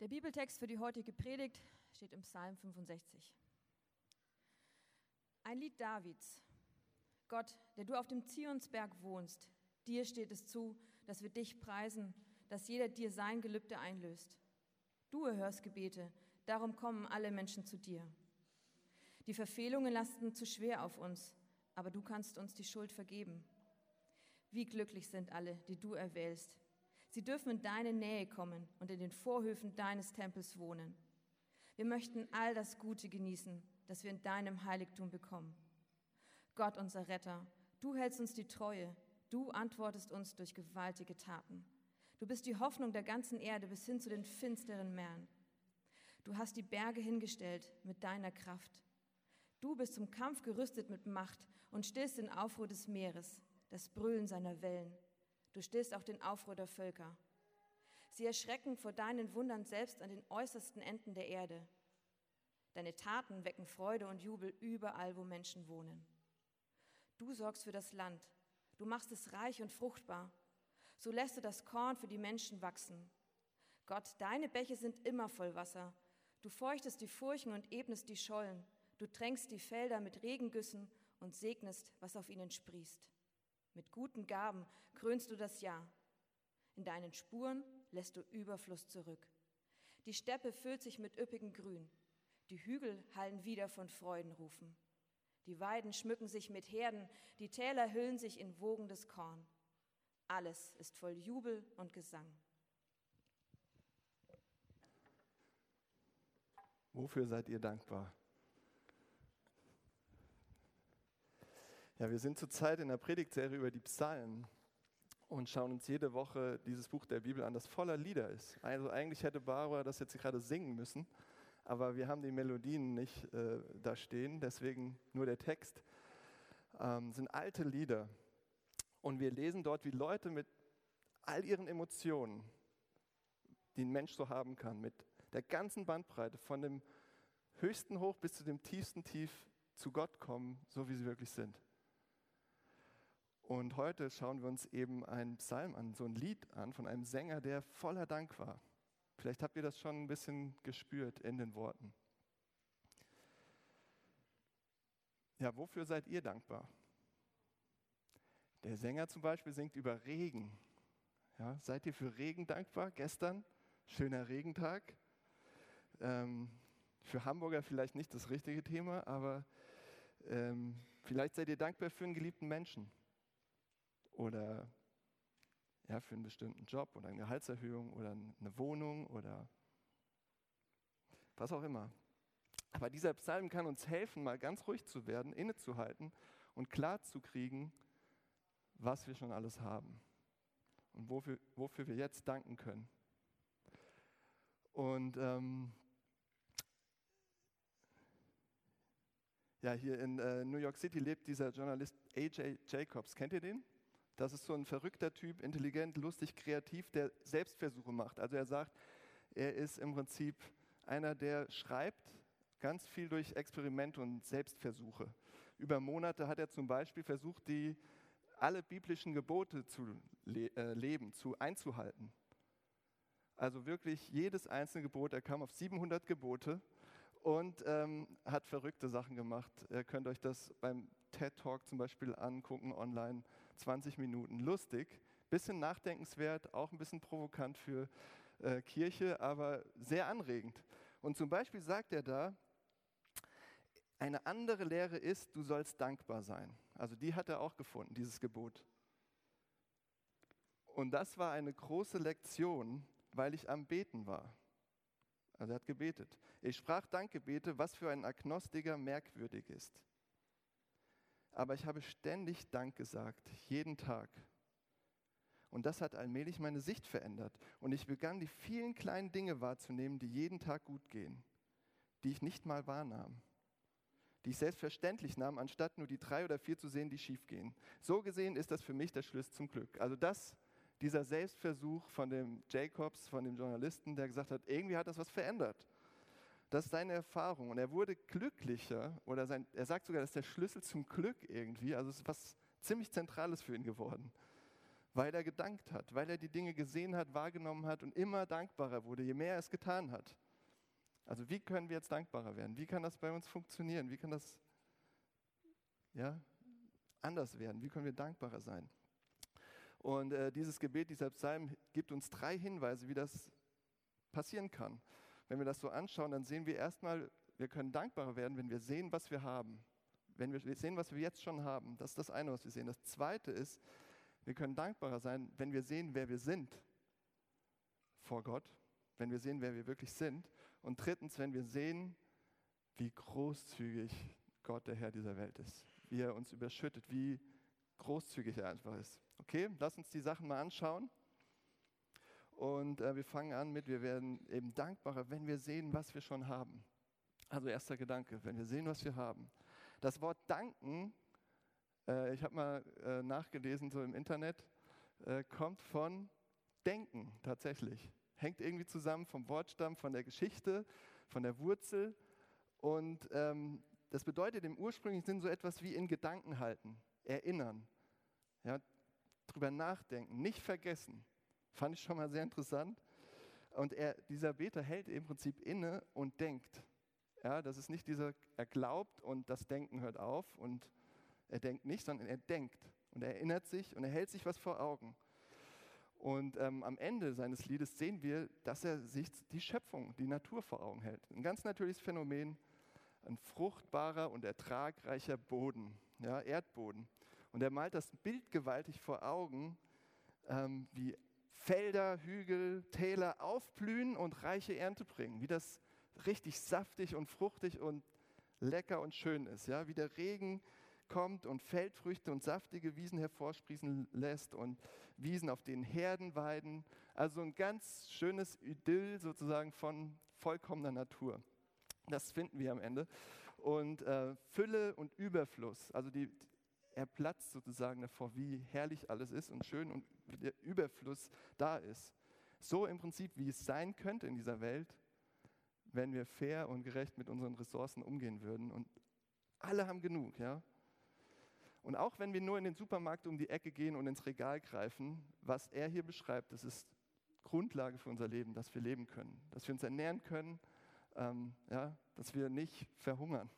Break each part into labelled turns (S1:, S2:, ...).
S1: Der Bibeltext für die heutige Predigt steht im Psalm 65. Ein Lied Davids. Gott, der du auf dem Zionsberg wohnst, dir steht es zu, dass wir dich preisen, dass jeder dir sein Gelübde einlöst. Du erhörst Gebete, darum kommen alle Menschen zu dir. Die Verfehlungen lasten zu schwer auf uns, aber du kannst uns die Schuld vergeben. Wie glücklich sind alle, die du erwählst. Sie dürfen in deine Nähe kommen und in den Vorhöfen deines Tempels wohnen. Wir möchten all das Gute genießen, das wir in deinem Heiligtum bekommen. Gott, unser Retter, du hältst uns die Treue, du antwortest uns durch gewaltige Taten. Du bist die Hoffnung der ganzen Erde bis hin zu den finsteren Meeren. Du hast die Berge hingestellt mit deiner Kraft. Du bist zum Kampf gerüstet mit Macht und stillst den Aufruhr des Meeres, das Brüllen seiner Wellen. Du stillst auch den Aufruhr der Völker. Sie erschrecken vor deinen Wundern selbst an den äußersten Enden der Erde. Deine Taten wecken Freude und Jubel überall, wo Menschen wohnen. Du sorgst für das Land. Du machst es reich und fruchtbar. So lässt du das Korn für die Menschen wachsen. Gott, deine Bäche sind immer voll Wasser. Du feuchtest die Furchen und ebnest die Schollen. Du tränkst die Felder mit Regengüssen und segnest, was auf ihnen sprießt. Mit guten Gaben krönst du das Jahr. In deinen Spuren lässt du Überfluss zurück. Die Steppe füllt sich mit üppigem Grün. Die Hügel hallen wieder von Freudenrufen. Die Weiden schmücken sich mit Herden, die Täler hüllen sich in wogendes Korn. Alles ist voll Jubel und Gesang.
S2: Wofür seid ihr dankbar? Ja, wir sind zurzeit in der Predigtserie über die Psalmen und schauen uns jede Woche dieses Buch der Bibel an, das voller Lieder ist. Also eigentlich hätte Barbara das jetzt gerade singen müssen, aber wir haben die Melodien nicht äh, da stehen, deswegen nur der Text. Ähm, sind alte Lieder und wir lesen dort, wie Leute mit all ihren Emotionen, die ein Mensch so haben kann, mit der ganzen Bandbreite von dem höchsten Hoch bis zu dem tiefsten Tief zu Gott kommen, so wie sie wirklich sind. Und heute schauen wir uns eben einen Psalm an, so ein Lied an von einem Sänger, der voller Dank war. Vielleicht habt ihr das schon ein bisschen gespürt in den Worten. Ja, wofür seid ihr dankbar? Der Sänger zum Beispiel singt über Regen. Ja, seid ihr für Regen dankbar? Gestern, schöner Regentag. Ähm, für Hamburger vielleicht nicht das richtige Thema, aber ähm, vielleicht seid ihr dankbar für einen geliebten Menschen oder ja, für einen bestimmten Job oder eine Gehaltserhöhung oder eine Wohnung oder was auch immer. Aber dieser Psalm kann uns helfen, mal ganz ruhig zu werden, innezuhalten und klar zu kriegen, was wir schon alles haben und wofür, wofür wir jetzt danken können. Und ähm, ja, hier in äh, New York City lebt dieser Journalist A.J. Jacobs. Kennt ihr den? Das ist so ein verrückter Typ, intelligent, lustig, kreativ, der Selbstversuche macht. Also er sagt, er ist im Prinzip einer, der schreibt ganz viel durch Experimente und Selbstversuche. Über Monate hat er zum Beispiel versucht, die alle biblischen Gebote zu le äh, leben, zu einzuhalten. Also wirklich jedes einzelne Gebot. Er kam auf 700 Gebote und ähm, hat verrückte Sachen gemacht. Ihr könnt euch das beim TED Talk zum Beispiel angucken online, 20 Minuten. Lustig, bisschen nachdenkenswert, auch ein bisschen provokant für äh, Kirche, aber sehr anregend. Und zum Beispiel sagt er da, eine andere Lehre ist, du sollst dankbar sein. Also die hat er auch gefunden, dieses Gebot. Und das war eine große Lektion, weil ich am Beten war. Also er hat gebetet. Ich sprach Dankgebete, was für ein Agnostiker merkwürdig ist aber ich habe ständig Dank gesagt, jeden Tag. Und das hat allmählich meine Sicht verändert. Und ich begann, die vielen kleinen Dinge wahrzunehmen, die jeden Tag gut gehen, die ich nicht mal wahrnahm, die ich selbstverständlich nahm, anstatt nur die drei oder vier zu sehen, die schief gehen. So gesehen ist das für mich der Schlüssel zum Glück. Also das, dieser Selbstversuch von dem Jacobs, von dem Journalisten, der gesagt hat, irgendwie hat das was verändert. Das ist seine Erfahrung. Und er wurde glücklicher, oder sein, er sagt sogar, das ist der Schlüssel zum Glück irgendwie. Also es ist was ziemlich Zentrales für ihn geworden. weil er gedankt hat, weil er die Dinge gesehen hat, wahrgenommen hat und immer dankbarer wurde, je mehr er es getan hat. Also wie können wir jetzt dankbarer werden? Wie kann das bei uns funktionieren? Wie kann das ja, anders werden? Wie können wir dankbarer sein? Und äh, dieses Gebet, dieser Psalm gibt uns drei Hinweise, wie das passieren kann. Wenn wir das so anschauen, dann sehen wir erstmal, wir können dankbarer werden, wenn wir sehen, was wir haben. Wenn wir sehen, was wir jetzt schon haben. Das ist das eine, was wir sehen. Das zweite ist, wir können dankbarer sein, wenn wir sehen, wer wir sind vor Gott, wenn wir sehen, wer wir wirklich sind. Und drittens, wenn wir sehen, wie großzügig Gott, der Herr dieser Welt ist, wie er uns überschüttet, wie großzügig er einfach ist. Okay, lass uns die Sachen mal anschauen. Und äh, wir fangen an mit, wir werden eben dankbarer, wenn wir sehen, was wir schon haben. Also erster Gedanke, wenn wir sehen, was wir haben. Das Wort danken äh, ich habe mal äh, nachgelesen, so im Internet, äh, kommt von Denken tatsächlich. Hängt irgendwie zusammen vom Wortstamm, von der Geschichte, von der Wurzel. Und ähm, das bedeutet im ursprünglichen Sinn so etwas wie in Gedanken halten, erinnern, ja, drüber nachdenken, nicht vergessen. Fand ich schon mal sehr interessant. Und er, dieser Beter hält im Prinzip inne und denkt. Ja, das ist nicht dieser, er glaubt und das Denken hört auf und er denkt nicht, sondern er denkt und er erinnert sich und er hält sich was vor Augen. Und ähm, am Ende seines Liedes sehen wir, dass er sich die Schöpfung, die Natur vor Augen hält. Ein ganz natürliches Phänomen, ein fruchtbarer und ertragreicher Boden, ja, Erdboden. Und er malt das Bild gewaltig vor Augen, ähm, wie Felder, Hügel, Täler aufblühen und reiche Ernte bringen, wie das richtig saftig und fruchtig und lecker und schön ist, ja, wie der Regen kommt und Feldfrüchte und saftige Wiesen hervorsprießen lässt und Wiesen, auf denen Herden weiden. Also ein ganz schönes Idyll sozusagen von vollkommener Natur. Das finden wir am Ende. Und äh, Fülle und Überfluss, also die, er platzt sozusagen davor, wie herrlich alles ist und schön und der Überfluss da ist. So im Prinzip, wie es sein könnte in dieser Welt, wenn wir fair und gerecht mit unseren Ressourcen umgehen würden. Und alle haben genug, ja. Und auch wenn wir nur in den Supermarkt um die Ecke gehen und ins Regal greifen, was er hier beschreibt, das ist Grundlage für unser Leben, dass wir leben können, dass wir uns ernähren können, ähm, ja, dass wir nicht verhungern.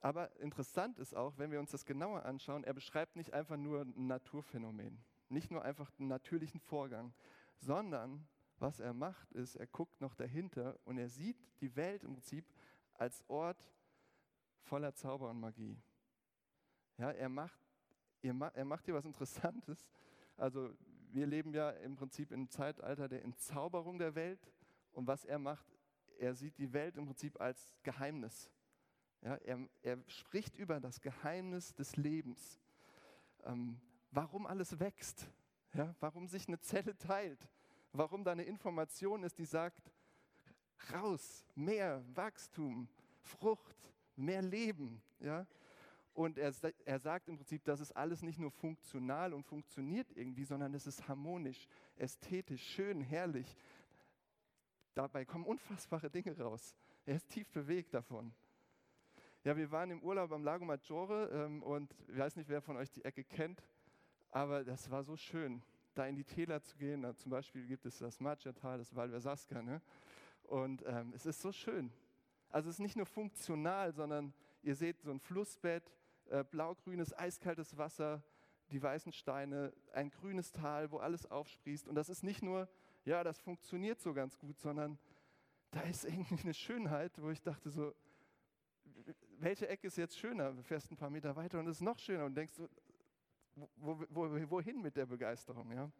S2: Aber interessant ist auch, wenn wir uns das genauer anschauen, er beschreibt nicht einfach nur ein Naturphänomen, nicht nur einfach einen natürlichen Vorgang, sondern was er macht, ist, er guckt noch dahinter und er sieht die Welt im Prinzip als Ort voller Zauber und Magie. Ja, er, macht, er macht hier was Interessantes. Also wir leben ja im Prinzip im Zeitalter der Entzauberung der Welt. Und was er macht, er sieht die Welt im Prinzip als Geheimnis. Ja, er, er spricht über das Geheimnis des Lebens. Ähm, warum alles wächst, ja, warum sich eine Zelle teilt, warum da eine Information ist, die sagt, raus, mehr Wachstum, Frucht, mehr Leben. Ja? Und er, er sagt im Prinzip, das ist alles nicht nur funktional und funktioniert irgendwie, sondern es ist harmonisch, ästhetisch, schön, herrlich. Dabei kommen unfassbare Dinge raus. Er ist tief bewegt davon. Ja, wir waren im Urlaub am Lago Maggiore ähm, und ich weiß nicht, wer von euch die Ecke kennt, aber das war so schön, da in die Täler zu gehen. Da zum Beispiel gibt es das Maggia-Tal, das Val Versasca. Ne? Und ähm, es ist so schön. Also es ist nicht nur funktional, sondern ihr seht so ein Flussbett, äh, blaugrünes, eiskaltes Wasser, die weißen Steine, ein grünes Tal, wo alles aufsprießt. Und das ist nicht nur, ja, das funktioniert so ganz gut, sondern da ist irgendwie eine Schönheit, wo ich dachte so, welche Ecke ist jetzt schöner? Du fährst ein paar Meter weiter und es ist noch schöner und denkst wo, wo, wohin mit der Begeisterung? Ja?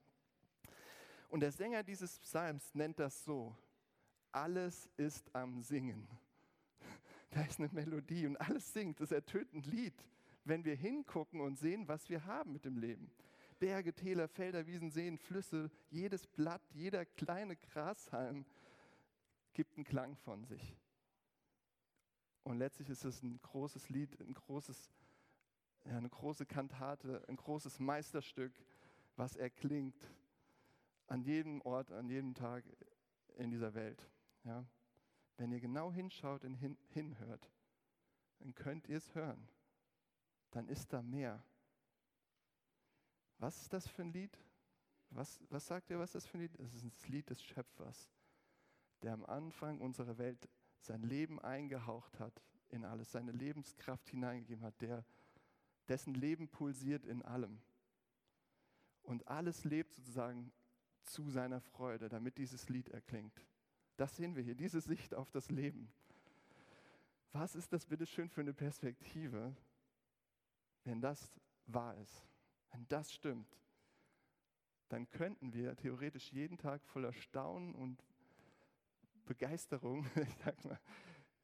S2: Und der Sänger dieses Psalms nennt das so, alles ist am Singen. Da ist eine Melodie und alles singt, das ertönt ein Lied wenn wir hingucken und sehen, was wir haben mit dem Leben. Berge, Täler, Felder, Wiesen, Seen, Flüsse, jedes Blatt, jeder kleine Grashalm gibt einen Klang von sich. Und letztlich ist es ein großes Lied, ein großes, ja, eine große Kantate, ein großes Meisterstück, was erklingt an jedem Ort, an jedem Tag in dieser Welt. Ja. Wenn ihr genau hinschaut und hin, hinhört, dann könnt ihr es hören dann ist da mehr. Was ist das für ein Lied? Was, was sagt ihr, was das für ein Lied? Es ist das Lied des Schöpfers, der am Anfang unserer Welt sein Leben eingehaucht hat in alles, seine Lebenskraft hineingegeben hat, der, dessen Leben pulsiert in allem. Und alles lebt sozusagen zu seiner Freude, damit dieses Lied erklingt. Das sehen wir hier, diese Sicht auf das Leben. Was ist das bitte schön für eine Perspektive, wenn das wahr ist, wenn das stimmt? Dann könnten wir theoretisch jeden Tag voller Staunen und Begeisterung, ich sag mal,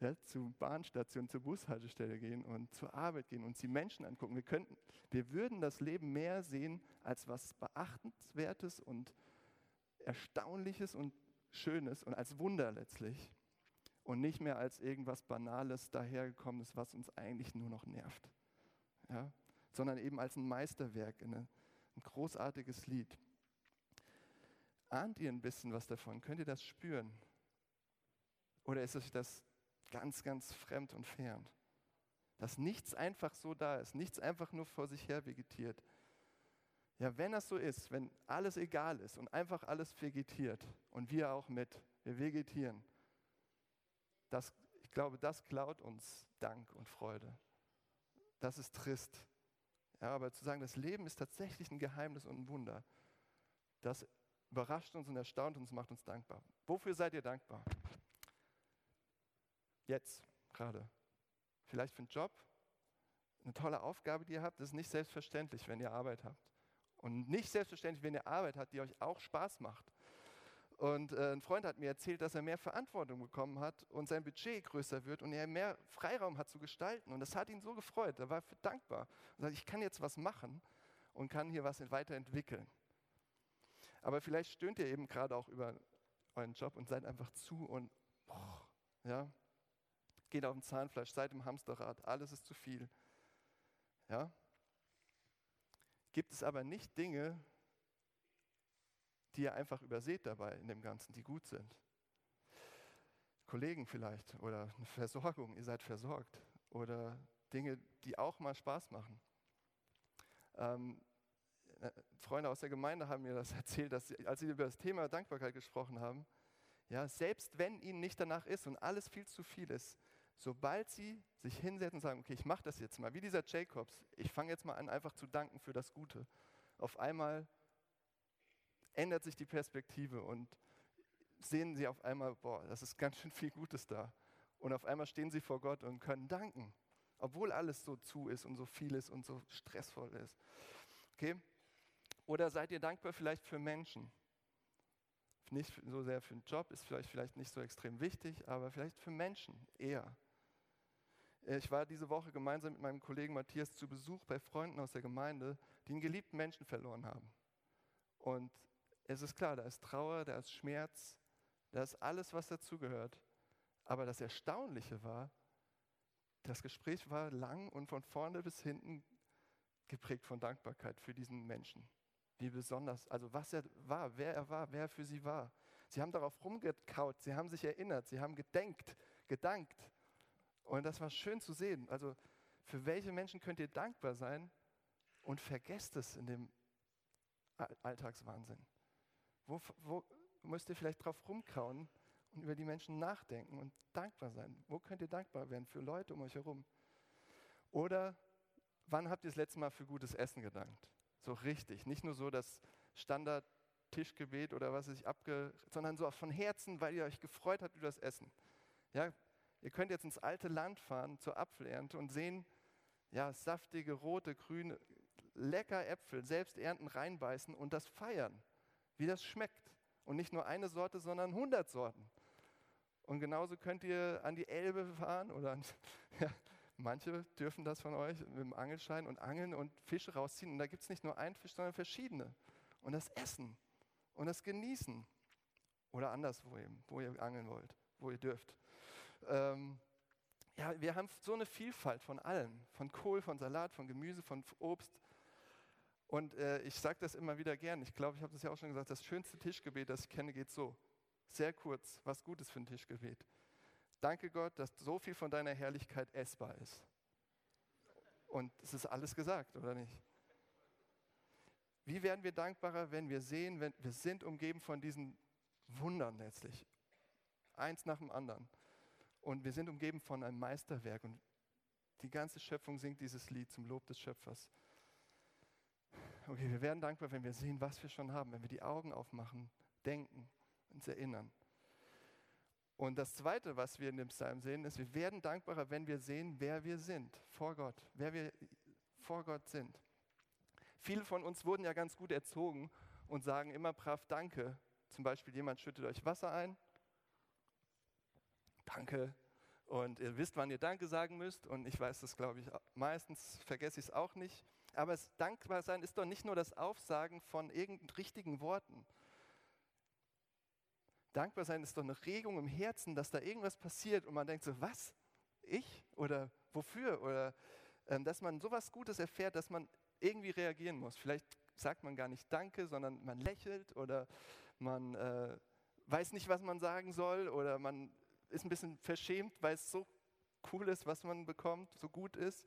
S2: ja, zur Bahnstation, zur Bushaltestelle gehen und zur Arbeit gehen und uns die Menschen angucken. Wir, könnten, wir würden das Leben mehr sehen als was Beachtenswertes und Erstaunliches und Schönes und als Wunder letztlich und nicht mehr als irgendwas Banales dahergekommenes, was uns eigentlich nur noch nervt, ja? sondern eben als ein Meisterwerk, eine, ein großartiges Lied. Ahnt ihr ein bisschen was davon? Könnt ihr das spüren? Oder ist euch das ganz, ganz fremd und fern? Dass nichts einfach so da ist, nichts einfach nur vor sich her vegetiert. Ja, wenn das so ist, wenn alles egal ist und einfach alles vegetiert und wir auch mit, wir vegetieren, das, ich glaube, das klaut uns Dank und Freude. Das ist trist. Ja, aber zu sagen, das Leben ist tatsächlich ein Geheimnis und ein Wunder, das überrascht uns und erstaunt uns, macht uns dankbar. Wofür seid ihr dankbar? Jetzt, gerade. Vielleicht für einen Job, eine tolle Aufgabe, die ihr habt. Das ist nicht selbstverständlich, wenn ihr Arbeit habt. Und nicht selbstverständlich, wenn ihr Arbeit habt, die euch auch Spaß macht. Und äh, ein Freund hat mir erzählt, dass er mehr Verantwortung bekommen hat und sein Budget größer wird und er mehr Freiraum hat zu gestalten. Und das hat ihn so gefreut. Er war dankbar. Und sagt, ich kann jetzt was machen und kann hier was weiterentwickeln. Aber vielleicht stöhnt ihr eben gerade auch über euren Job und seid einfach zu und boah, ja, geht auf dem Zahnfleisch, seid im Hamsterrad, alles ist zu viel. Ja? Gibt es aber nicht Dinge, die ihr einfach überseht dabei in dem Ganzen, die gut sind? Kollegen vielleicht oder eine Versorgung, ihr seid versorgt oder Dinge, die auch mal Spaß machen. Ähm, äh, Freunde aus der Gemeinde haben mir das erzählt, dass sie, als sie über das Thema Dankbarkeit gesprochen haben, ja, selbst wenn ihnen nicht danach ist und alles viel zu viel ist, sobald sie sich hinsetzen und sagen, okay, ich mache das jetzt mal, wie dieser Jacobs, ich fange jetzt mal an, einfach zu danken für das Gute, auf einmal ändert sich die Perspektive und sehen sie auf einmal, boah, das ist ganz schön viel Gutes da. Und auf einmal stehen sie vor Gott und können danken, obwohl alles so zu ist und so viel ist und so stressvoll ist. Okay? Oder seid ihr dankbar vielleicht für Menschen? Nicht so sehr für den Job, ist vielleicht, vielleicht nicht so extrem wichtig, aber vielleicht für Menschen eher. Äh, ich war diese Woche gemeinsam mit meinem Kollegen Matthias zu Besuch bei Freunden aus der Gemeinde, die einen geliebten Menschen verloren haben. Und es ist klar, da ist Trauer, da ist Schmerz, da ist alles, was dazugehört. Aber das Erstaunliche war, das Gespräch war lang und von vorne bis hinten geprägt von Dankbarkeit für diesen Menschen. Wie besonders, also was er war, wer er war, wer er für sie war. Sie haben darauf rumgekaut, sie haben sich erinnert, sie haben gedenkt, gedankt. Und das war schön zu sehen. Also für welche Menschen könnt ihr dankbar sein und vergesst es in dem Alltagswahnsinn? Wo, wo müsst ihr vielleicht drauf rumkauen und über die Menschen nachdenken und dankbar sein? Wo könnt ihr dankbar werden für Leute um euch herum? Oder wann habt ihr das letzte Mal für gutes Essen gedankt? So richtig. Nicht nur so das Standard-Tischgebet oder was ich abge, sondern so von Herzen, weil ihr euch gefreut habt über das Essen. Ja, Ihr könnt jetzt ins alte Land fahren zur Apfelernte und sehen, ja, saftige, rote, grüne, lecker Äpfel, selbst ernten, reinbeißen und das feiern, wie das schmeckt. Und nicht nur eine Sorte, sondern 100 Sorten. Und genauso könnt ihr an die Elbe fahren oder an, ja, manche dürfen das von euch mit dem Angelschein und angeln und Fische rausziehen. Und da gibt es nicht nur einen Fisch, sondern verschiedene. Und das Essen und das Genießen. Oder anderswo eben, wo ihr angeln wollt, wo ihr dürft ähm, ja, wir haben so eine Vielfalt von allem, von Kohl, von Salat, von Gemüse, von Obst. Und äh, ich sage das immer wieder gern. Ich glaube, ich habe das ja auch schon gesagt. Das schönste Tischgebet, das ich kenne, geht so. Sehr kurz, was Gutes für ein Tischgebet. Danke Gott, dass so viel von deiner Herrlichkeit essbar ist. Und es ist alles gesagt, oder nicht? Wie werden wir dankbarer, wenn wir sehen, wenn wir sind umgeben von diesen Wundern letztlich, eins nach dem anderen. Und wir sind umgeben von einem Meisterwerk und die ganze Schöpfung singt dieses Lied zum Lob des Schöpfers. Okay, wir werden dankbar, wenn wir sehen, was wir schon haben, wenn wir die Augen aufmachen, denken, uns erinnern. Und das Zweite, was wir in dem Psalm sehen, ist, wir werden dankbarer, wenn wir sehen, wer wir sind vor Gott, wer wir vor Gott sind. Viele von uns wurden ja ganz gut erzogen und sagen immer brav Danke. Zum Beispiel jemand schüttet euch Wasser ein. Danke. Und ihr wisst, wann ihr Danke sagen müsst. Und ich weiß das, glaube ich, meistens vergesse ich es auch nicht. Aber das Dankbarsein ist doch nicht nur das Aufsagen von irgendeinen richtigen Worten. Dankbarsein ist doch eine Regung im Herzen, dass da irgendwas passiert und man denkt so, was? Ich? Oder wofür? Oder ähm, dass man sowas Gutes erfährt, dass man irgendwie reagieren muss. Vielleicht sagt man gar nicht Danke, sondern man lächelt oder man äh, weiß nicht, was man sagen soll oder man ist ein bisschen verschämt, weil es so cool ist, was man bekommt, so gut ist.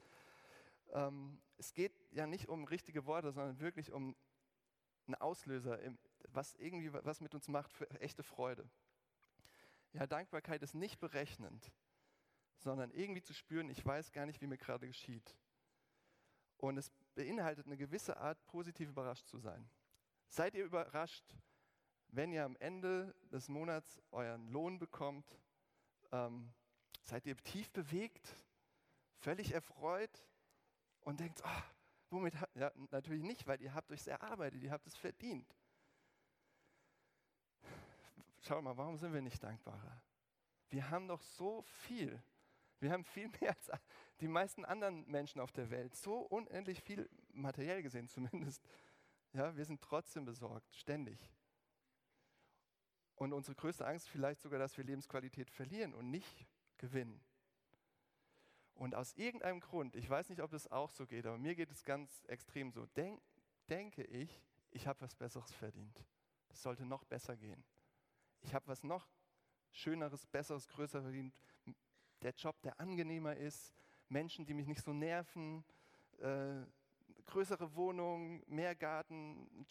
S2: Ähm, es geht ja nicht um richtige Worte, sondern wirklich um einen Auslöser, was irgendwie was mit uns macht für echte Freude. Ja, Dankbarkeit ist nicht berechnend, sondern irgendwie zu spüren, ich weiß gar nicht, wie mir gerade geschieht. Und es beinhaltet eine gewisse Art, positiv überrascht zu sein. Seid ihr überrascht, wenn ihr am Ende des Monats euren Lohn bekommt? Ähm, seid ihr tief bewegt, völlig erfreut und denkt, oh, womit, ja, natürlich nicht, weil ihr habt euch erarbeitet, ihr habt es verdient. Schau mal, warum sind wir nicht dankbarer? Wir haben doch so viel. Wir haben viel mehr als die meisten anderen Menschen auf der Welt. So unendlich viel materiell gesehen zumindest. Ja, wir sind trotzdem besorgt, ständig. Und unsere größte Angst ist vielleicht sogar, dass wir Lebensqualität verlieren und nicht gewinnen. Und aus irgendeinem Grund, ich weiß nicht, ob es auch so geht, aber mir geht es ganz extrem so, denk, denke ich, ich habe was Besseres verdient. Es sollte noch besser gehen. Ich habe was noch Schöneres, Besseres, Größeres verdient. Der Job, der angenehmer ist, Menschen, die mich nicht so nerven, äh, größere Wohnung, mehr Garten,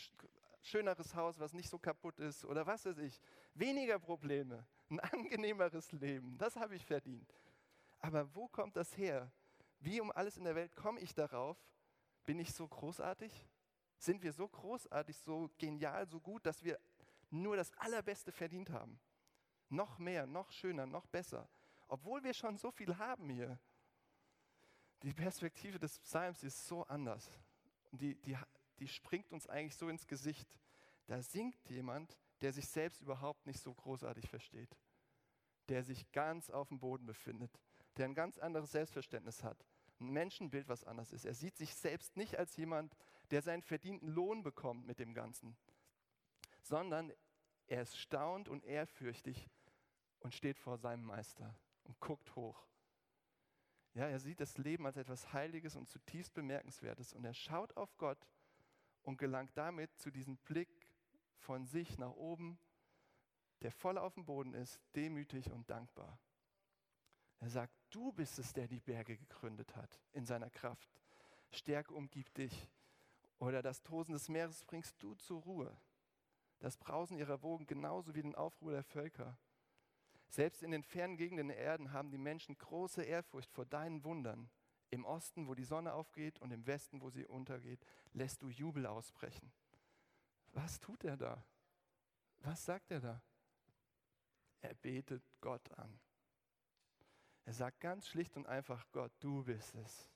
S2: schöneres Haus, was nicht so kaputt ist oder was weiß ich. Weniger Probleme, ein angenehmeres Leben, das habe ich verdient. Aber wo kommt das her? Wie um alles in der Welt komme ich darauf? Bin ich so großartig? Sind wir so großartig, so genial, so gut, dass wir nur das Allerbeste verdient haben? Noch mehr, noch schöner, noch besser. Obwohl wir schon so viel haben hier. Die Perspektive des Psalms ist so anders. Die, die, die springt uns eigentlich so ins Gesicht. Da singt jemand, der sich selbst überhaupt nicht so großartig versteht. Der sich ganz auf dem Boden befindet der ein ganz anderes Selbstverständnis hat, ein Menschenbild, was anders ist. Er sieht sich selbst nicht als jemand, der seinen verdienten Lohn bekommt mit dem Ganzen, sondern er ist staunt und ehrfürchtig und steht vor seinem Meister und guckt hoch. Ja, er sieht das Leben als etwas Heiliges und zutiefst Bemerkenswertes und er schaut auf Gott und gelangt damit zu diesem Blick von sich nach oben, der voll auf dem Boden ist, demütig und dankbar. Er sagt, du bist es, der die Berge gegründet hat in seiner Kraft. Stärke umgibt dich. Oder das Tosen des Meeres bringst du zur Ruhe. Das Brausen ihrer Wogen genauso wie den Aufruhr der Völker. Selbst in den fernen Gegenden der Erden haben die Menschen große Ehrfurcht vor deinen Wundern. Im Osten, wo die Sonne aufgeht, und im Westen, wo sie untergeht, lässt du Jubel ausbrechen. Was tut er da? Was sagt er da? Er betet Gott an. Er sagt ganz schlicht und einfach, Gott, du bist es.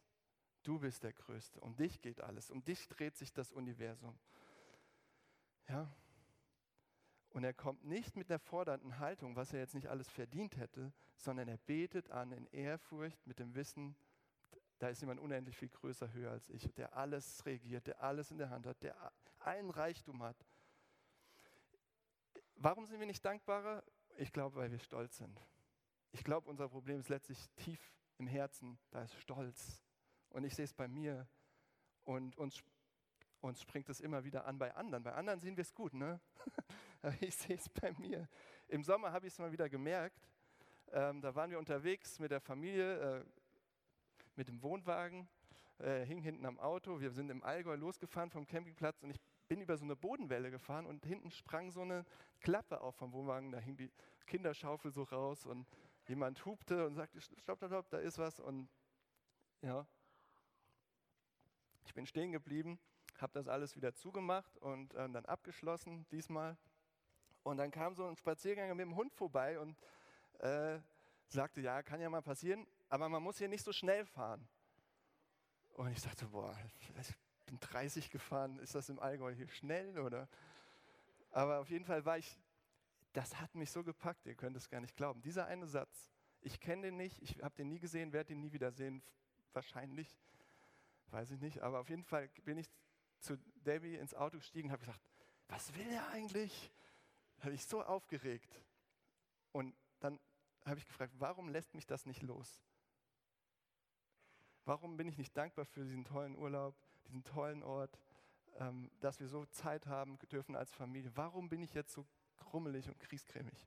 S2: Du bist der Größte. Um dich geht alles. Um dich dreht sich das Universum. Ja. Und er kommt nicht mit der fordernden Haltung, was er jetzt nicht alles verdient hätte, sondern er betet an in Ehrfurcht mit dem Wissen, da ist jemand unendlich viel größer, höher als ich, der alles regiert, der alles in der Hand hat, der allen Reichtum hat. Warum sind wir nicht dankbarer? Ich glaube, weil wir stolz sind. Ich glaube, unser Problem ist letztlich tief im Herzen, da ist Stolz. Und ich sehe es bei mir und uns, uns springt es immer wieder an bei anderen. Bei anderen sehen wir es gut, ne? Aber ich sehe es bei mir. Im Sommer habe ich es mal wieder gemerkt. Ähm, da waren wir unterwegs mit der Familie, äh, mit dem Wohnwagen, äh, hing hinten am Auto. Wir sind im Allgäu losgefahren vom Campingplatz und ich bin über so eine Bodenwelle gefahren und hinten sprang so eine Klappe auf vom Wohnwagen, da hing die Kinderschaufel so raus und jemand hupte und sagte, stopp, stopp, stopp, da ist was und ja. Ich bin stehen geblieben, habe das alles wieder zugemacht und äh, dann abgeschlossen diesmal. Und dann kam so ein Spaziergänger mit dem Hund vorbei und äh, sagte, ja, kann ja mal passieren, aber man muss hier nicht so schnell fahren. Und ich dachte, boah, ich bin 30 gefahren, ist das im Allgäu hier schnell oder? Aber auf jeden Fall war ich, das hat mich so gepackt, ihr könnt es gar nicht glauben. Dieser eine Satz, ich kenne den nicht, ich habe den nie gesehen, werde den nie wieder sehen, wahrscheinlich, weiß ich nicht, aber auf jeden Fall bin ich zu Debbie ins Auto gestiegen und habe gesagt, was will er eigentlich? Habe ich so aufgeregt. Und dann habe ich gefragt, warum lässt mich das nicht los? Warum bin ich nicht dankbar für diesen tollen Urlaub, diesen tollen Ort, ähm, dass wir so Zeit haben dürfen als Familie? Warum bin ich jetzt so krummelig und kriescremig?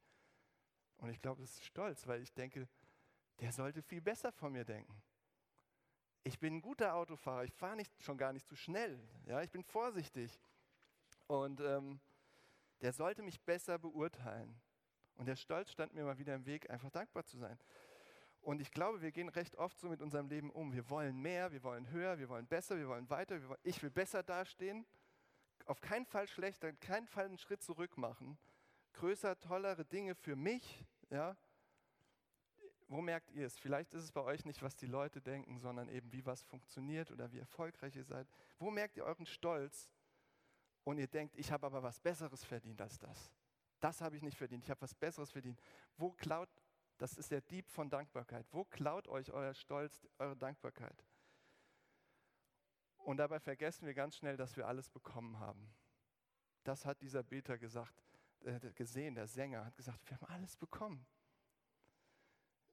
S2: Und ich glaube, das ist stolz, weil ich denke, der sollte viel besser von mir denken. Ich bin ein guter Autofahrer, ich fahre nicht, schon gar nicht zu schnell, ja, ich bin vorsichtig. Und ähm, der sollte mich besser beurteilen. Und der Stolz stand mir mal wieder im Weg, einfach dankbar zu sein. Und ich glaube, wir gehen recht oft so mit unserem Leben um. Wir wollen mehr, wir wollen höher, wir wollen besser, wir wollen weiter, wir wollen, ich will besser dastehen. Auf keinen Fall schlechter, keinen Fall einen Schritt zurück machen. Größer, tollere Dinge für mich. Ja? Wo merkt ihr es? Vielleicht ist es bei euch nicht, was die Leute denken, sondern eben, wie was funktioniert oder wie erfolgreich ihr seid. Wo merkt ihr euren Stolz und ihr denkt, ich habe aber was Besseres verdient als das? Das habe ich nicht verdient, ich habe was Besseres verdient. Wo klaut das ist der Dieb von Dankbarkeit. Wo klaut euch euer Stolz, eure Dankbarkeit? Und dabei vergessen wir ganz schnell, dass wir alles bekommen haben. Das hat dieser Beter gesagt, äh, gesehen, der Sänger hat gesagt, wir haben alles bekommen.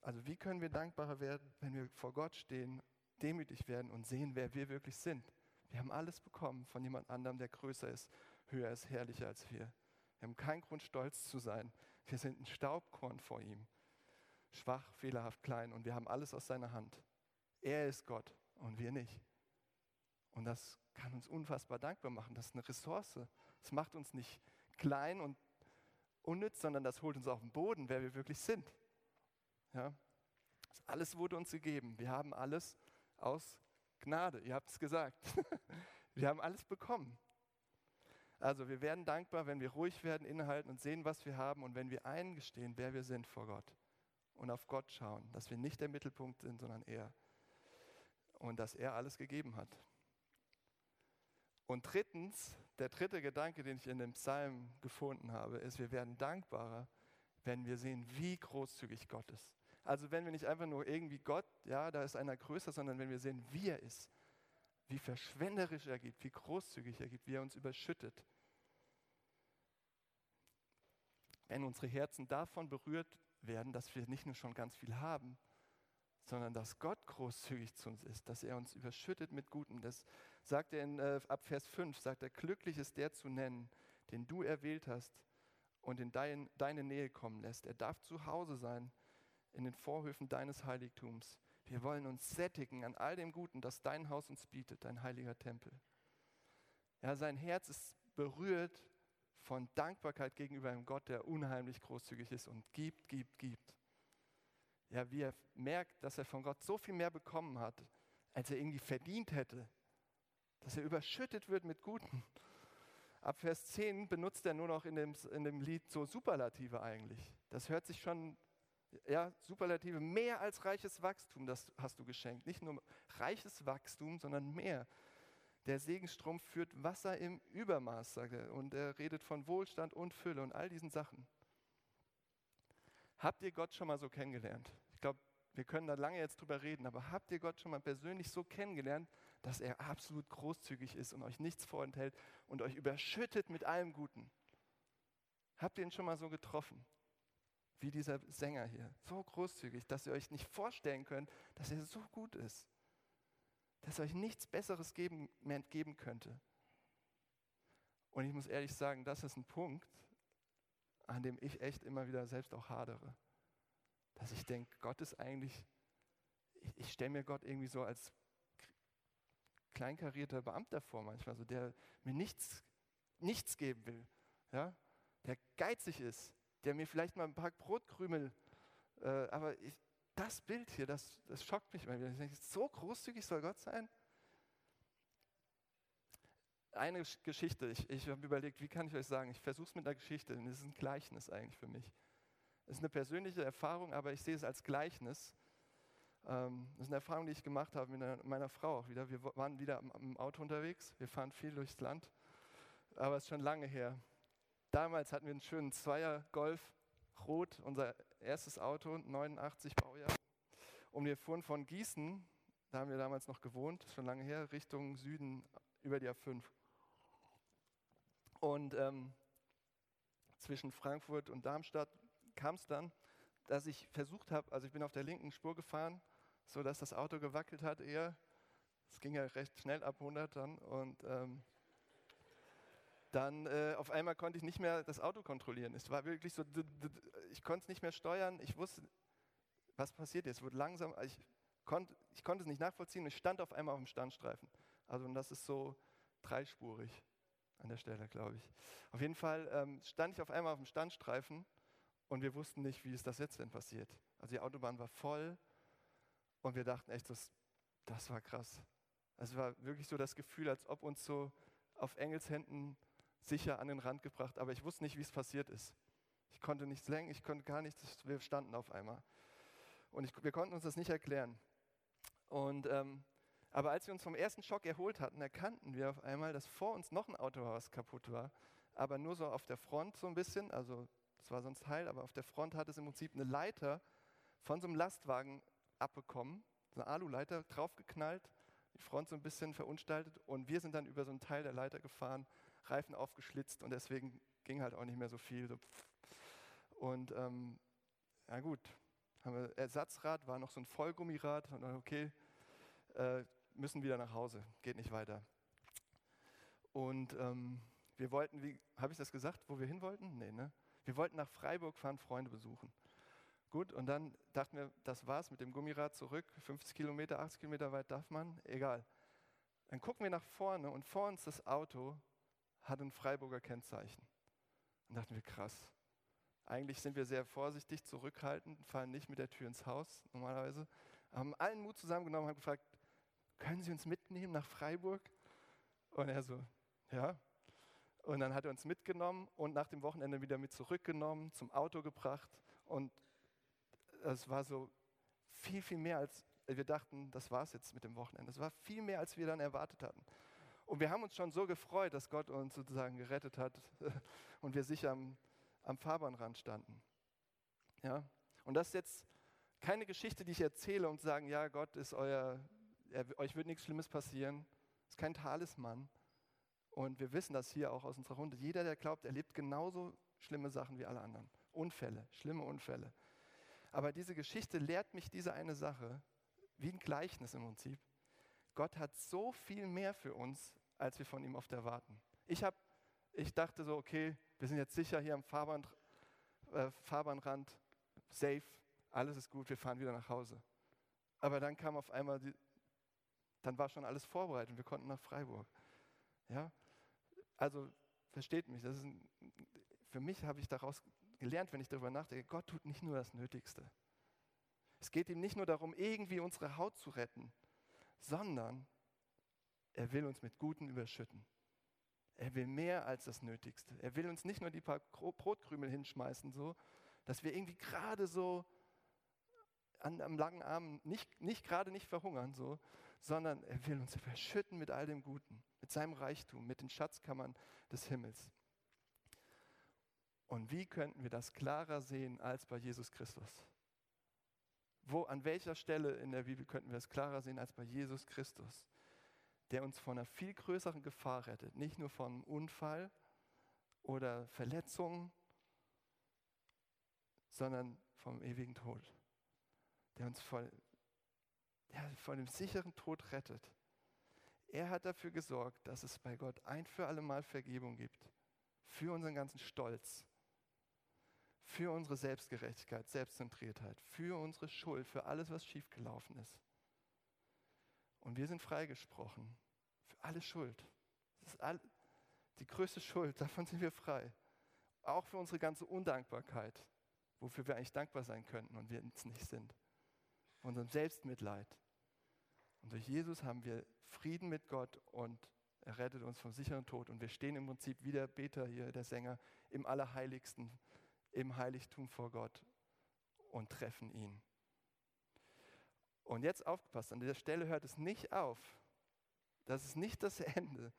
S2: Also wie können wir dankbarer werden, wenn wir vor Gott stehen, demütig werden und sehen, wer wir wirklich sind? Wir haben alles bekommen von jemand anderem, der größer ist, höher ist, herrlicher als wir. Wir haben keinen Grund, stolz zu sein. Wir sind ein Staubkorn vor ihm schwach, fehlerhaft, klein und wir haben alles aus seiner Hand. Er ist Gott und wir nicht. Und das kann uns unfassbar dankbar machen. Das ist eine Ressource. Es macht uns nicht klein und unnütz, sondern das holt uns auf den Boden, wer wir wirklich sind. Ja? Alles wurde uns gegeben. Wir haben alles aus Gnade. Ihr habt es gesagt. wir haben alles bekommen. Also wir werden dankbar, wenn wir ruhig werden, innehalten und sehen, was wir haben und wenn wir eingestehen, wer wir sind vor Gott und auf Gott schauen, dass wir nicht der Mittelpunkt sind, sondern er. Und dass er alles gegeben hat. Und drittens, der dritte Gedanke, den ich in dem Psalm gefunden habe, ist, wir werden dankbarer, wenn wir sehen, wie großzügig Gott ist. Also wenn wir nicht einfach nur irgendwie Gott, ja, da ist einer größer, sondern wenn wir sehen, wie er ist, wie verschwenderisch er gibt, wie großzügig er gibt, wie er uns überschüttet. Wenn unsere Herzen davon berührt werden, dass wir nicht nur schon ganz viel haben, sondern dass Gott großzügig zu uns ist, dass er uns überschüttet mit Gutem. Das sagt er in, äh, ab Vers 5, sagt er, glücklich ist der zu nennen, den du erwählt hast und in dein, deine Nähe kommen lässt. Er darf zu Hause sein in den Vorhöfen deines Heiligtums. Wir wollen uns sättigen an all dem Guten, das dein Haus uns bietet, dein heiliger Tempel. Ja, sein Herz ist berührt von Dankbarkeit gegenüber einem Gott, der unheimlich großzügig ist und gibt, gibt, gibt. Ja, wie er merkt, dass er von Gott so viel mehr bekommen hat, als er irgendwie verdient hätte. Dass er überschüttet wird mit Guten. Ab Vers 10 benutzt er nur noch in dem, in dem Lied so Superlative eigentlich. Das hört sich schon, ja, Superlative, mehr als reiches Wachstum, das hast du geschenkt. Nicht nur reiches Wachstum, sondern mehr. Der Segenstrom führt Wasser im Übermaß, sagt er. Und er redet von Wohlstand und Fülle und all diesen Sachen. Habt ihr Gott schon mal so kennengelernt? Ich glaube, wir können da lange jetzt drüber reden, aber habt ihr Gott schon mal persönlich so kennengelernt, dass er absolut großzügig ist und euch nichts vorenthält und euch überschüttet mit allem Guten? Habt ihr ihn schon mal so getroffen? Wie dieser Sänger hier. So großzügig, dass ihr euch nicht vorstellen könnt, dass er so gut ist dass euch nichts Besseres geben, mehr geben könnte. Und ich muss ehrlich sagen, das ist ein Punkt, an dem ich echt immer wieder selbst auch hadere. Dass ich denke, Gott ist eigentlich, ich, ich stelle mir Gott irgendwie so als kleinkarierter Beamter vor manchmal, so der mir nichts nichts geben will, ja? der geizig ist, der mir vielleicht mal ein paar Brotkrümel, äh, aber ich, das Bild hier, das, das schockt mich immer wieder. Ich denke, so großzügig soll Gott sein? Eine Geschichte, ich, ich habe überlegt, wie kann ich euch sagen, ich versuche es mit einer Geschichte, das ist ein Gleichnis eigentlich für mich. Es ist eine persönliche Erfahrung, aber ich sehe es als Gleichnis. Ähm, das ist eine Erfahrung, die ich gemacht habe mit meiner Frau auch wieder. Wir waren wieder im Auto unterwegs, wir fahren viel durchs Land, aber es ist schon lange her. Damals hatten wir einen schönen Zweier Golf, rot, unser erstes Auto, 89 Baujahr. Und wir fuhren von Gießen, da haben wir damals noch gewohnt, schon lange her, Richtung Süden über die A5. Und ähm, zwischen Frankfurt und Darmstadt kam es dann, dass ich versucht habe, also ich bin auf der linken Spur gefahren, so dass das Auto gewackelt hat eher. Es ging ja recht schnell ab 100 dann und ähm, dann äh, auf einmal konnte ich nicht mehr das Auto kontrollieren. Es war wirklich so, ich konnte es nicht mehr steuern. Ich wusste, was passiert jetzt. Es wurde langsam, ich, konnt, ich konnte es nicht nachvollziehen. Ich stand auf einmal auf dem Standstreifen. Also und das ist so dreispurig an der Stelle, glaube ich. Auf jeden Fall ähm, stand ich auf einmal auf dem Standstreifen und wir wussten nicht, wie ist das jetzt denn passiert. Also die Autobahn war voll und wir dachten echt, das, das war krass. Es war wirklich so das Gefühl, als ob uns so auf Engelshänden sicher an den Rand gebracht, aber ich wusste nicht, wie es passiert ist. Ich konnte nichts lenken, ich konnte gar nichts, wir standen auf einmal. Und ich, wir konnten uns das nicht erklären. Und, ähm, aber als wir uns vom ersten Schock erholt hatten, erkannten wir auf einmal, dass vor uns noch ein Auto war, was kaputt war, aber nur so auf der Front so ein bisschen, also es war sonst heil, aber auf der Front hat es im Prinzip eine Leiter von so einem Lastwagen abbekommen, so eine Aluleiter draufgeknallt, die Front so ein bisschen verunstaltet und wir sind dann über so einen Teil der Leiter gefahren Reifen aufgeschlitzt und deswegen ging halt auch nicht mehr so viel. So und ähm, ja gut, haben wir Ersatzrad, war noch so ein Vollgummirad und dann okay, äh, müssen wieder nach Hause, geht nicht weiter. Und ähm, wir wollten, wie habe ich das gesagt, wo wir hin wollten? Nee, ne? Wir wollten nach Freiburg fahren, Freunde besuchen. Gut, und dann dachten wir, das war's mit dem Gummirad zurück, 50 Kilometer, 80 Kilometer weit darf man, egal. Dann gucken wir nach vorne und vor uns das Auto hat ein Freiburger Kennzeichen. Und dachten wir, krass. Eigentlich sind wir sehr vorsichtig, zurückhaltend, fallen nicht mit der Tür ins Haus normalerweise. Haben allen Mut zusammengenommen, haben gefragt, können Sie uns mitnehmen nach Freiburg? Und er so, ja. Und dann hat er uns mitgenommen und nach dem Wochenende wieder mit zurückgenommen, zum Auto gebracht. Und es war so viel, viel mehr als wir dachten, das war es jetzt mit dem Wochenende. Es war viel mehr, als wir dann erwartet hatten. Und wir haben uns schon so gefreut, dass Gott uns sozusagen gerettet hat und wir sicher am, am Fahrbahnrand standen. Ja? Und das ist jetzt keine Geschichte, die ich erzähle, um zu sagen, ja, Gott ist euer, er, euch wird nichts Schlimmes passieren. Ist kein Talisman. Und wir wissen das hier auch aus unserer Runde. Jeder, der glaubt, erlebt genauso schlimme Sachen wie alle anderen. Unfälle, schlimme Unfälle. Aber diese Geschichte lehrt mich diese eine Sache, wie ein Gleichnis im Prinzip. Gott hat so viel mehr für uns, als wir von ihm oft erwarten. Ich, hab, ich dachte so, okay, wir sind jetzt sicher hier am Fahrbahn, äh, Fahrbahnrand, safe, alles ist gut, wir fahren wieder nach Hause. Aber dann kam auf einmal, die, dann war schon alles vorbereitet und wir konnten nach Freiburg. Ja? Also versteht mich, das ist ein, für mich habe ich daraus gelernt, wenn ich darüber nachdenke, Gott tut nicht nur das Nötigste. Es geht ihm nicht nur darum, irgendwie unsere Haut zu retten, sondern er will uns mit Guten überschütten. Er will mehr als das Nötigste. Er will uns nicht nur die paar Brotkrümel hinschmeißen, so, dass wir irgendwie gerade so an, am langen Arm nicht, nicht gerade nicht verhungern, so, sondern er will uns überschütten mit all dem Guten, mit seinem Reichtum, mit den Schatzkammern des Himmels. Und wie könnten wir das klarer sehen als bei Jesus Christus? Wo, an welcher Stelle in der Bibel könnten wir es klarer sehen als bei Jesus Christus? der uns vor einer viel größeren Gefahr rettet. Nicht nur von Unfall oder Verletzungen, sondern vom ewigen Tod. Der uns vor, der vor dem sicheren Tod rettet. Er hat dafür gesorgt, dass es bei Gott ein für alle Mal Vergebung gibt. Für unseren ganzen Stolz. Für unsere Selbstgerechtigkeit, Selbstzentriertheit. Für unsere Schuld, für alles, was schiefgelaufen ist. Und wir sind freigesprochen für alle Schuld. All, Die größte Schuld, davon sind wir frei. Auch für unsere ganze Undankbarkeit, wofür wir eigentlich dankbar sein könnten und wir es nicht sind. Unserem Selbstmitleid. Und durch Jesus haben wir Frieden mit Gott und er rettet uns vom sicheren Tod. Und wir stehen im Prinzip wie der Beter hier, der Sänger, im Allerheiligsten, im Heiligtum vor Gott und treffen ihn. Und jetzt aufgepasst, an dieser Stelle hört es nicht auf. Das ist nicht das Ende.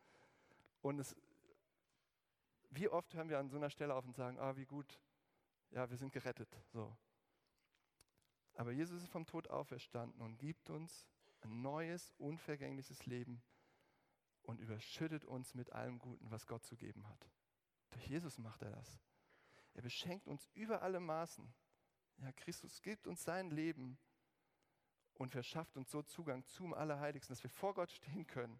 S2: Und es, wie oft hören wir an so einer Stelle auf und sagen, ah, wie gut, ja, wir sind gerettet. So. Aber Jesus ist vom Tod auferstanden und gibt uns ein neues, unvergängliches Leben und überschüttet uns mit allem Guten, was Gott zu geben hat. Durch Jesus macht er das. Er beschenkt uns über alle Maßen. Ja, Christus gibt uns sein Leben und verschafft uns so Zugang zum Allerheiligsten, dass wir vor Gott stehen können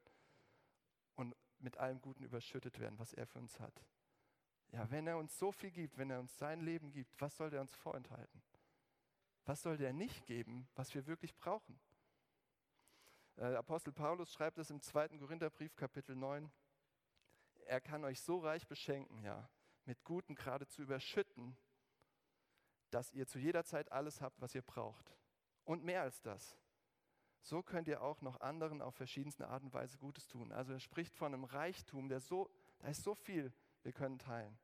S2: und mit allem Guten überschüttet werden, was er für uns hat. Ja, wenn er uns so viel gibt, wenn er uns sein Leben gibt, was soll er uns vorenthalten? Was soll der nicht geben, was wir wirklich brauchen? Äh, Apostel Paulus schreibt es im 2. Korintherbrief, Kapitel 9. Er kann euch so reich beschenken, ja, mit Guten geradezu überschütten, dass ihr zu jeder Zeit alles habt, was ihr braucht. Und mehr als das. So könnt ihr auch noch anderen auf verschiedenste Art und Weise Gutes tun. Also er spricht von einem Reichtum, der so, da ist so viel, wir können teilen.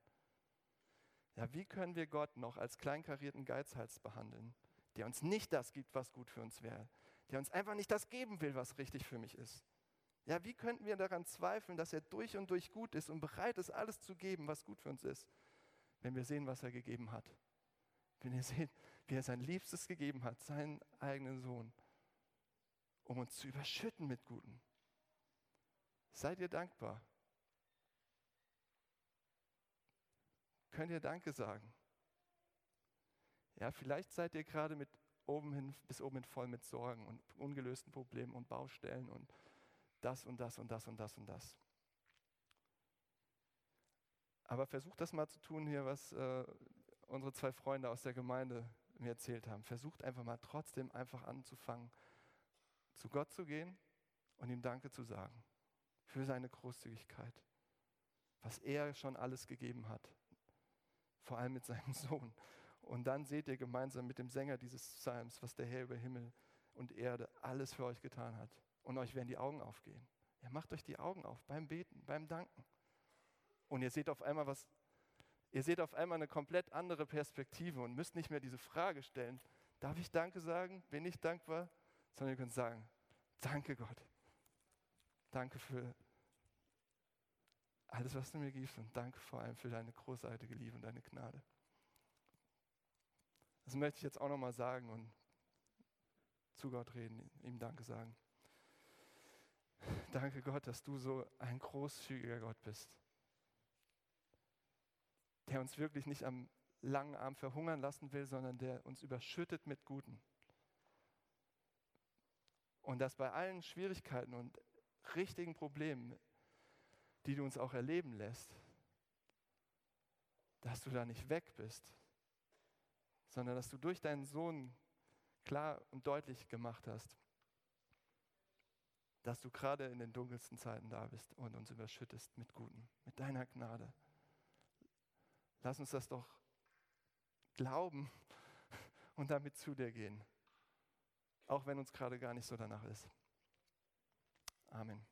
S2: Ja, wie können wir Gott noch als kleinkarierten Geizhals behandeln, der uns nicht das gibt, was gut für uns wäre, der uns einfach nicht das geben will, was richtig für mich ist? Ja, wie könnten wir daran zweifeln, dass er durch und durch gut ist und bereit ist, alles zu geben, was gut für uns ist, wenn wir sehen, was er gegeben hat? Wenn wir sehen, wie er sein Liebstes gegeben hat, seinen eigenen Sohn, um uns zu überschütten mit Guten. Seid ihr dankbar? Könnt ihr Danke sagen? Ja, vielleicht seid ihr gerade mit oben hin, bis oben hin voll mit Sorgen und ungelösten Problemen und Baustellen und das und das und das und das und das. Aber versucht das mal zu tun hier, was äh, unsere zwei Freunde aus der Gemeinde mir erzählt haben. Versucht einfach mal trotzdem einfach anzufangen, zu Gott zu gehen und ihm Danke zu sagen für seine Großzügigkeit, was er schon alles gegeben hat, vor allem mit seinem Sohn. Und dann seht ihr gemeinsam mit dem Sänger dieses Psalms, was der Herr über Himmel und Erde alles für euch getan hat. Und euch werden die Augen aufgehen. Ja, macht euch die Augen auf beim Beten, beim Danken. Und ihr seht auf einmal was Ihr seht auf einmal eine komplett andere Perspektive und müsst nicht mehr diese Frage stellen, darf ich Danke sagen? Bin ich dankbar? Sondern ihr könnt sagen, danke Gott. Danke für alles, was du mir gibst und danke vor allem für deine großartige Liebe und deine Gnade. Das möchte ich jetzt auch nochmal sagen und zu Gott reden, ihm Danke sagen. Danke Gott, dass du so ein großzügiger Gott bist der uns wirklich nicht am langen Arm verhungern lassen will, sondern der uns überschüttet mit Guten. Und dass bei allen Schwierigkeiten und richtigen Problemen, die du uns auch erleben lässt, dass du da nicht weg bist, sondern dass du durch deinen Sohn klar und deutlich gemacht hast, dass du gerade in den dunkelsten Zeiten da bist und uns überschüttest mit Guten, mit deiner Gnade. Lass uns das doch glauben und damit zu dir gehen, auch wenn uns gerade gar nicht so danach ist. Amen.